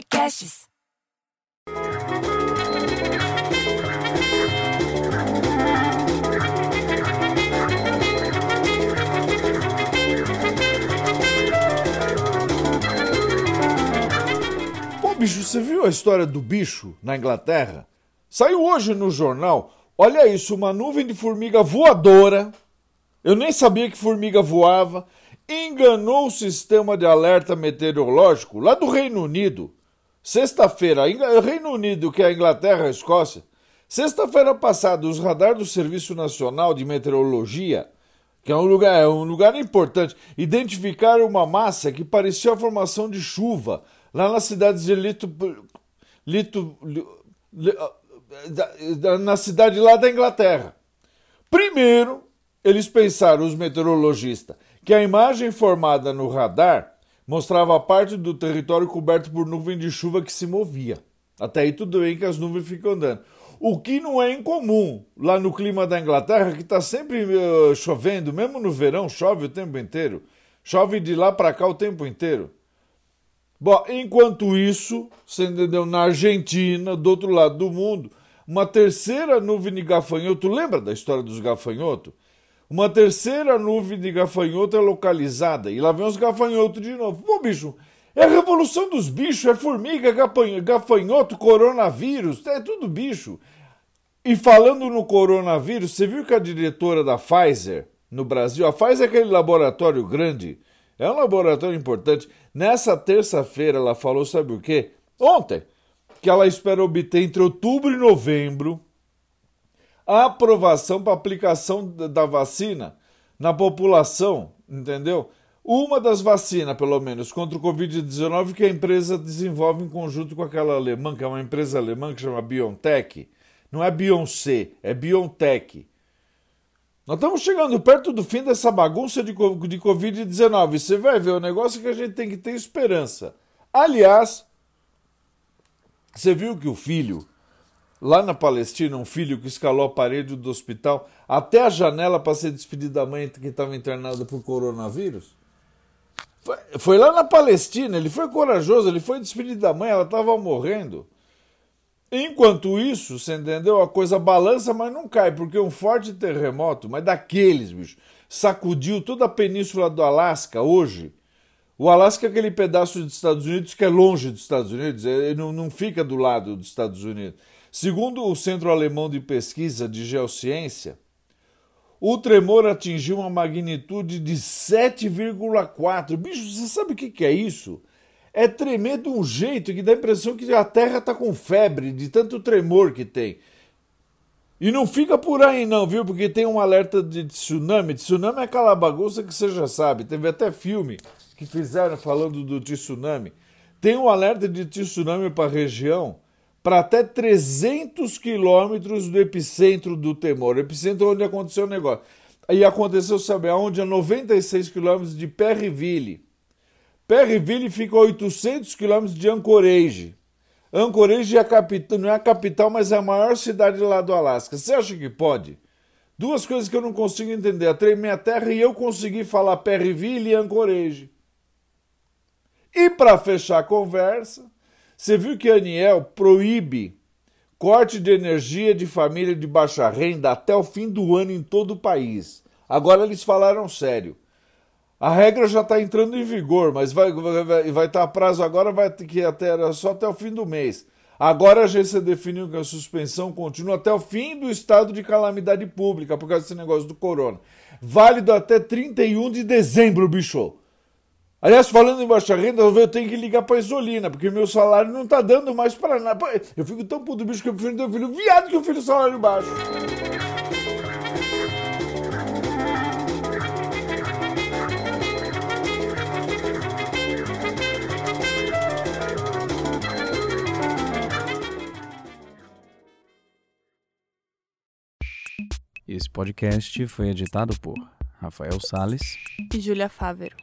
Podcasts. Pô, bicho, você viu a história do bicho na Inglaterra? Saiu hoje no jornal. Olha isso, uma nuvem de formiga voadora. Eu nem sabia que formiga voava. Enganou o sistema de alerta meteorológico lá do Reino Unido. Sexta-feira, Reino Unido, que é a Inglaterra, a Escócia. Sexta-feira passada, os radares do Serviço Nacional de Meteorologia, que é um lugar, é um lugar importante, identificaram uma massa que parecia a formação de chuva lá nas cidades de Lito, Lito, na cidade lá da Inglaterra. Primeiro, eles pensaram, os meteorologistas, que a imagem formada no radar mostrava parte do território coberto por nuvem de chuva que se movia. Até aí tudo bem que as nuvens ficam andando. O que não é incomum lá no clima da Inglaterra, que está sempre uh, chovendo, mesmo no verão, chove o tempo inteiro. Chove de lá para cá o tempo inteiro. Bom, enquanto isso, você entendeu, na Argentina, do outro lado do mundo, uma terceira nuvem de gafanhoto, lembra da história dos gafanhotos? Uma terceira nuvem de gafanhoto é localizada. E lá vem os gafanhotos de novo. Pô, bicho, é a revolução dos bichos, é formiga, gafanhoto, coronavírus, é tudo bicho. E falando no coronavírus, você viu que a diretora da Pfizer no Brasil, a Pfizer é aquele laboratório grande, é um laboratório importante. Nessa terça-feira ela falou, sabe o quê? Ontem, que ela espera obter entre outubro e novembro aprovação para aplicação da vacina na população, entendeu? Uma das vacinas, pelo menos, contra o Covid-19 que a empresa desenvolve em conjunto com aquela alemã, que é uma empresa alemã que chama BioNTech. Não é Beyoncé, é BioNTech. Nós estamos chegando perto do fim dessa bagunça de, de Covid-19. Você vai ver, o negócio é que a gente tem que ter esperança. Aliás, você viu que o filho lá na Palestina, um filho que escalou a parede do hospital até a janela para ser despedido da mãe que estava internada por coronavírus? Foi, lá na Palestina, ele foi corajoso, ele foi despedido da mãe, ela estava morrendo. Enquanto isso, você entendeu? A coisa balança, mas não cai, porque um forte terremoto, mas daqueles, bicho, sacudiu toda a península do Alasca hoje. O Alasca é aquele pedaço dos Estados Unidos que é longe dos Estados Unidos, ele não, não fica do lado dos Estados Unidos. Segundo o Centro Alemão de Pesquisa de Geociência, o tremor atingiu uma magnitude de 7,4. Bicho, você sabe o que é isso? É tremer de um jeito que dá a impressão que a Terra está com febre de tanto tremor que tem. E não fica por aí não, viu? Porque tem um alerta de tsunami. Tsunami é aquela bagunça que você já sabe. Teve até filme que fizeram falando do tsunami. Tem um alerta de tsunami para a região para até 300 quilômetros do epicentro do temor. Epicentro é onde aconteceu o negócio. E aconteceu, sabe aonde? A 96 quilômetros de Perryville. Perryville fica a 800 quilômetros de Anchorage. Anchorage é a capital, não é a capital, mas é a maior cidade lá do Alasca. Você acha que pode? Duas coisas que eu não consigo entender. A tremer a terra e eu consegui falar Perryville e Anchorage. E para fechar a conversa, você viu que Aniel proíbe corte de energia de família de baixa renda até o fim do ano em todo o país. Agora eles falaram sério. A regra já está entrando em vigor, mas vai, vai, vai estar tá prazo agora, vai ter que até, só até o fim do mês. Agora a agência definiu que a suspensão continua até o fim do estado de calamidade pública, por causa desse negócio do corona. Válido até 31 de dezembro, bicho. Aliás, falando em baixa renda, eu tenho que ligar para a Isolina, porque meu salário não está dando mais para nada. Eu fico tão puto bicho que eu prefiro ter um filho viado que um filho salário baixo. Esse podcast foi editado por Rafael Sales e Júlia Fávero.